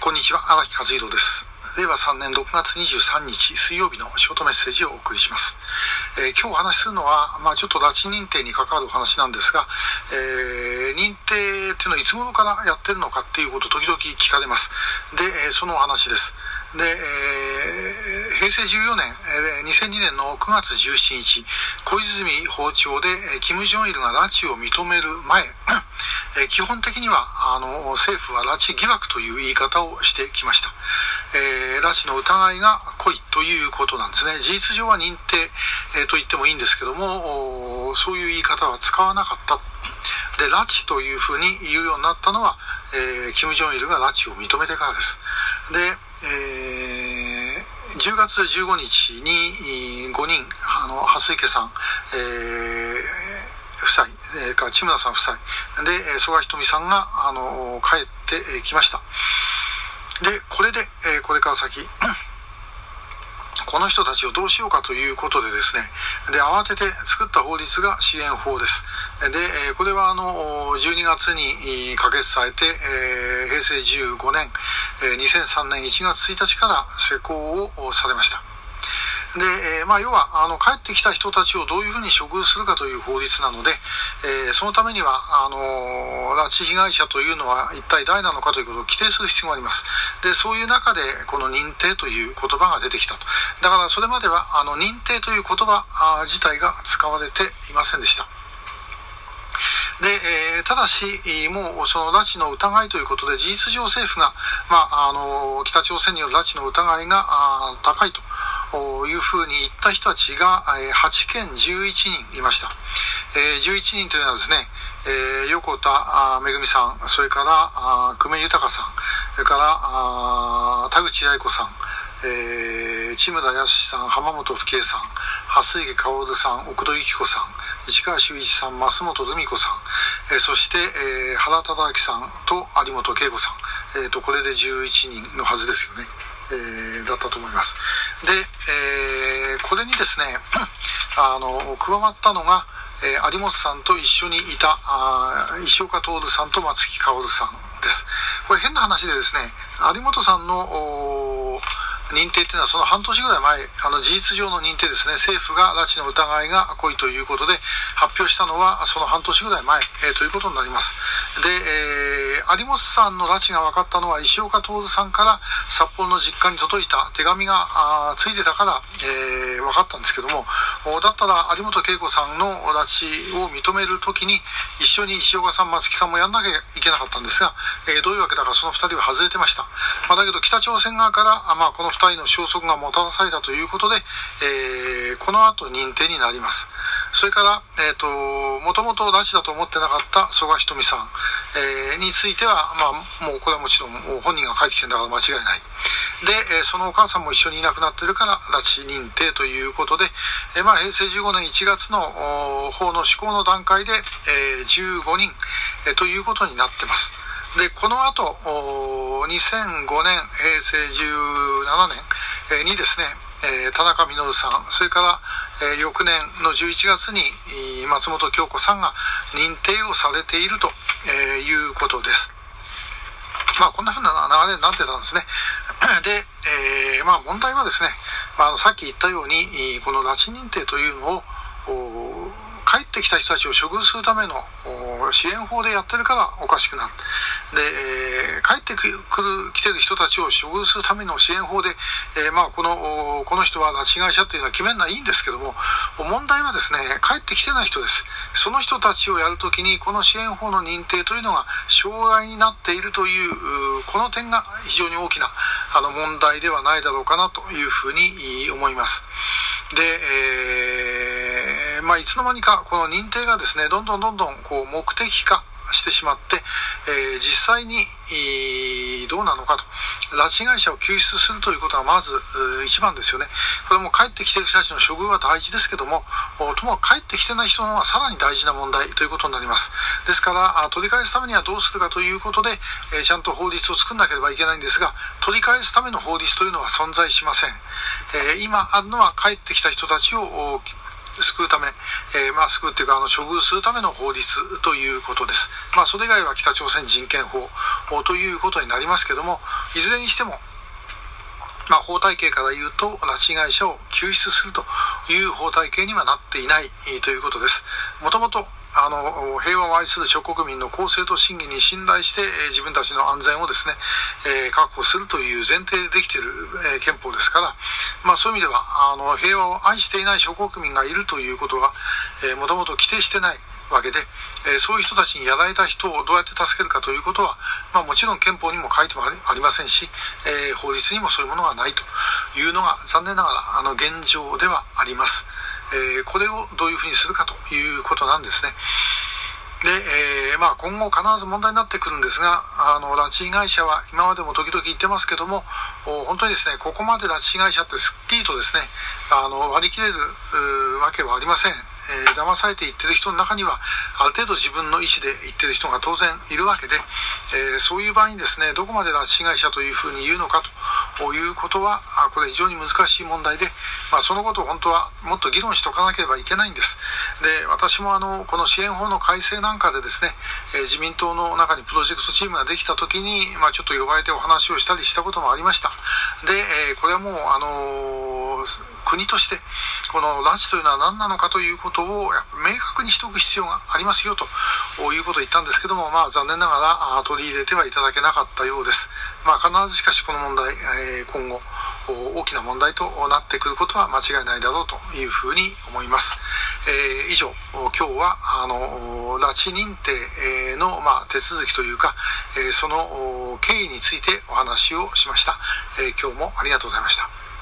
こんにちは荒木和弘です。令和3年6月23日水曜日のショートメッセージをお送りします、えー、今日お話しするのは、まあ、ちょっと拉致認定に関わるお話なんですが、えー、認定っていうのはいつ頃からやってるのかっていうことを時々聞かれます。で、え、そのお話です。で、えー、平成14年、えー、2002年の9月17日、小泉訪朝で、えー、金正日が拉致を認める前、え、基本的にはあの政府は拉致疑惑という言い方をしてきました、えー、拉致の疑いが濃いということなんですね。事実上は認定、えー、と言ってもいいんですけどもそういう言い方は使わなかった。で拉致というふうに言うようになったのは、えー、金正日が拉致を認めてからです。でえー、10月15日に5人、あの、蓮池さん、えー、夫妻、えー、から、千村さん夫妻、で、曽我ひとみさんが、あの、帰ってきました。で、これで、えー、これから先、この人たちをどうしようかということでですね、で、慌てて作った法律が支援法です。で、これはあの、12月に可決されて、え平成15年、2003年1月1日から施行をされました。で、えー、まあ、要は、あの、帰ってきた人たちをどういうふうに処遇するかという法律なので、えー、そのためには、あの拉致被害者というのは一体誰なのかということを規定する必要があります。で、そういう中で、この認定という言葉が出てきたと。だから、それまでは、あの、認定という言葉自体が使われていませんでした。で、えー、ただし、もうその拉致の疑いということで、事実上政府が、まあ、あの、北朝鮮による拉致の疑いが高いというふうに言った人たちが、8県11人いました。え11人というのはですね、え横田めぐみさん、それからあ久米豊さん、それからあ田口八子さん、えー、千村康さん、浜本不慶さん、蓮池薫さん、奥戸由紀子さん、市川修一さん、増本留美子さん、えー、そして、えー、原忠明さんと有本恵子さん、えーと、これで11人のはずですよね。えー、だったと思います。で、えー、これにですね、あの、加わったのが、えー、有本さんと一緒にいた、あ石岡徹さんと松木薫さんです。これ変な話でですね、有本さんの、認定っていうのはその半年ぐらい前、あの事実上の認定ですね、政府が拉致の疑いが濃いということで発表したのはその半年ぐらい前、えー、ということになります。で、えー、有本さんの拉致が分かったのは石岡徹さんから札幌の実家に届いた手紙がついてたから、えー、分かったんですけども、だったら有本恵子さんの拉致を認めるときに一緒に石岡さん、松木さんもやんなきゃいけなかったんですが、えー、どういうわけだかその2人は外れてました。まあ、だけど北朝鮮側から、まあ、この2人の消息がもたらされたということで、えー、この後認定になります。それから、えっ、ー、と、もともと拉致だと思ってなかった曽我ひとみさん、えー、については、まあ、もうこれはもちろん本人が帰ってきてんだから間違いない。で、えー、そのお母さんも一緒にいなくなってるから拉致認定ということで、えー、まあ、平成15年1月の法の施行の段階で、えー、15人、えー、ということになってます。で、この後、2005年、平成17年にですね、田中稔さん、それから、翌年の11月に松本京子さんが認定をされているということです。まあ、こんな風な流れになってたんですね。で、えー、まあ、問題はですね、まあ、さっき言ったように、この拉致認定というのを、帰ってきた人たちを処遇するための支援法でやってるからおかしくなる。で、えー、帰ってくる、来てる人たちを処遇するための支援法で、えー、まあ、この、この人は拉致被害者っていうのは決めるのはいいんですけども、問題はですね、帰ってきてない人です。その人たちをやるときに、この支援法の認定というのが障害になっているという、この点が非常に大きなあの問題ではないだろうかなというふうに思います。で、えー、まあ、いつの間にかこの認定がですね、どんどんどんどんこう目的化してしまって、えー、実際に、どうなのかと。拉致被害者を救出するということがまず一番ですよね。これも帰ってきてる人たちの処遇は大事ですけども、ともかく帰ってきてない人の方がさらに大事な問題ということになります。ですから、取り返すためにはどうするかということで、えー、ちゃんと法律を作んなければいけないんですが、取り返すための法律というのは存在しません。えー、今あるのは帰ってきた人たちを救うため、えー、まあ、救うっていうか、あの、処遇するための法律ということです。まあ、それ以外は北朝鮮人権法ということになりますけども、いずれにしても、まあ、法体系から言うと、拉致被害者を救出するという法体系にはなっていないということです。もともと、あの、平和を愛する諸国民の公正と審議に信頼して、えー、自分たちの安全をですね、えー、確保するという前提でできている、えー、憲法ですから、まあそういう意味では、あの、平和を愛していない諸国民がいるということは、え、もともと規定してないわけで、え、そういう人たちにやられた人をどうやって助けるかということは、まあもちろん憲法にも書いてもありませんし、え、法律にもそういうものがないというのが残念ながら、あの、現状ではあります。えー、これをどういうふうにするかということなんですね。で、えー、まあ今後必ず問題になってくるんですが、あの、拉致被害者は今までも時々言ってますけども、本当にですね、ここまで拉致被害者ってすっきりとですね、あの、割り切れるわけはありません。えー、騙されていってる人の中には、ある程度自分の意思で言ってる人が当然いるわけで、えー、そういう場合にですね、どこまで拉致被害者というふうに言うのかということは、これ非常に難しい問題で、まあ、そのことを本当はもっと議論しておかなければいけないんです。で、私もあの、この支援法の改正なんかでですね、えー、自民党の中にプロジェクトチームができた時に、まあ、ちょっと呼ばれてお話をしたりしたこともありました。で、えこれはもう、あの国としてこの拉致というのは何なのかということを明確にしておく必要がありますよということを言ったんですけども、まあ、残念ながら取り入れてはいただけなかったようです。まあ、必ずしかしこの問題、え今後大きな問題となってくることは間違いないだろうというふうに思います。えー、以上、今日はあの拉致認定の、まあ、手続きというか、えその経緯についてお話をしました。え今日もありがとうございました。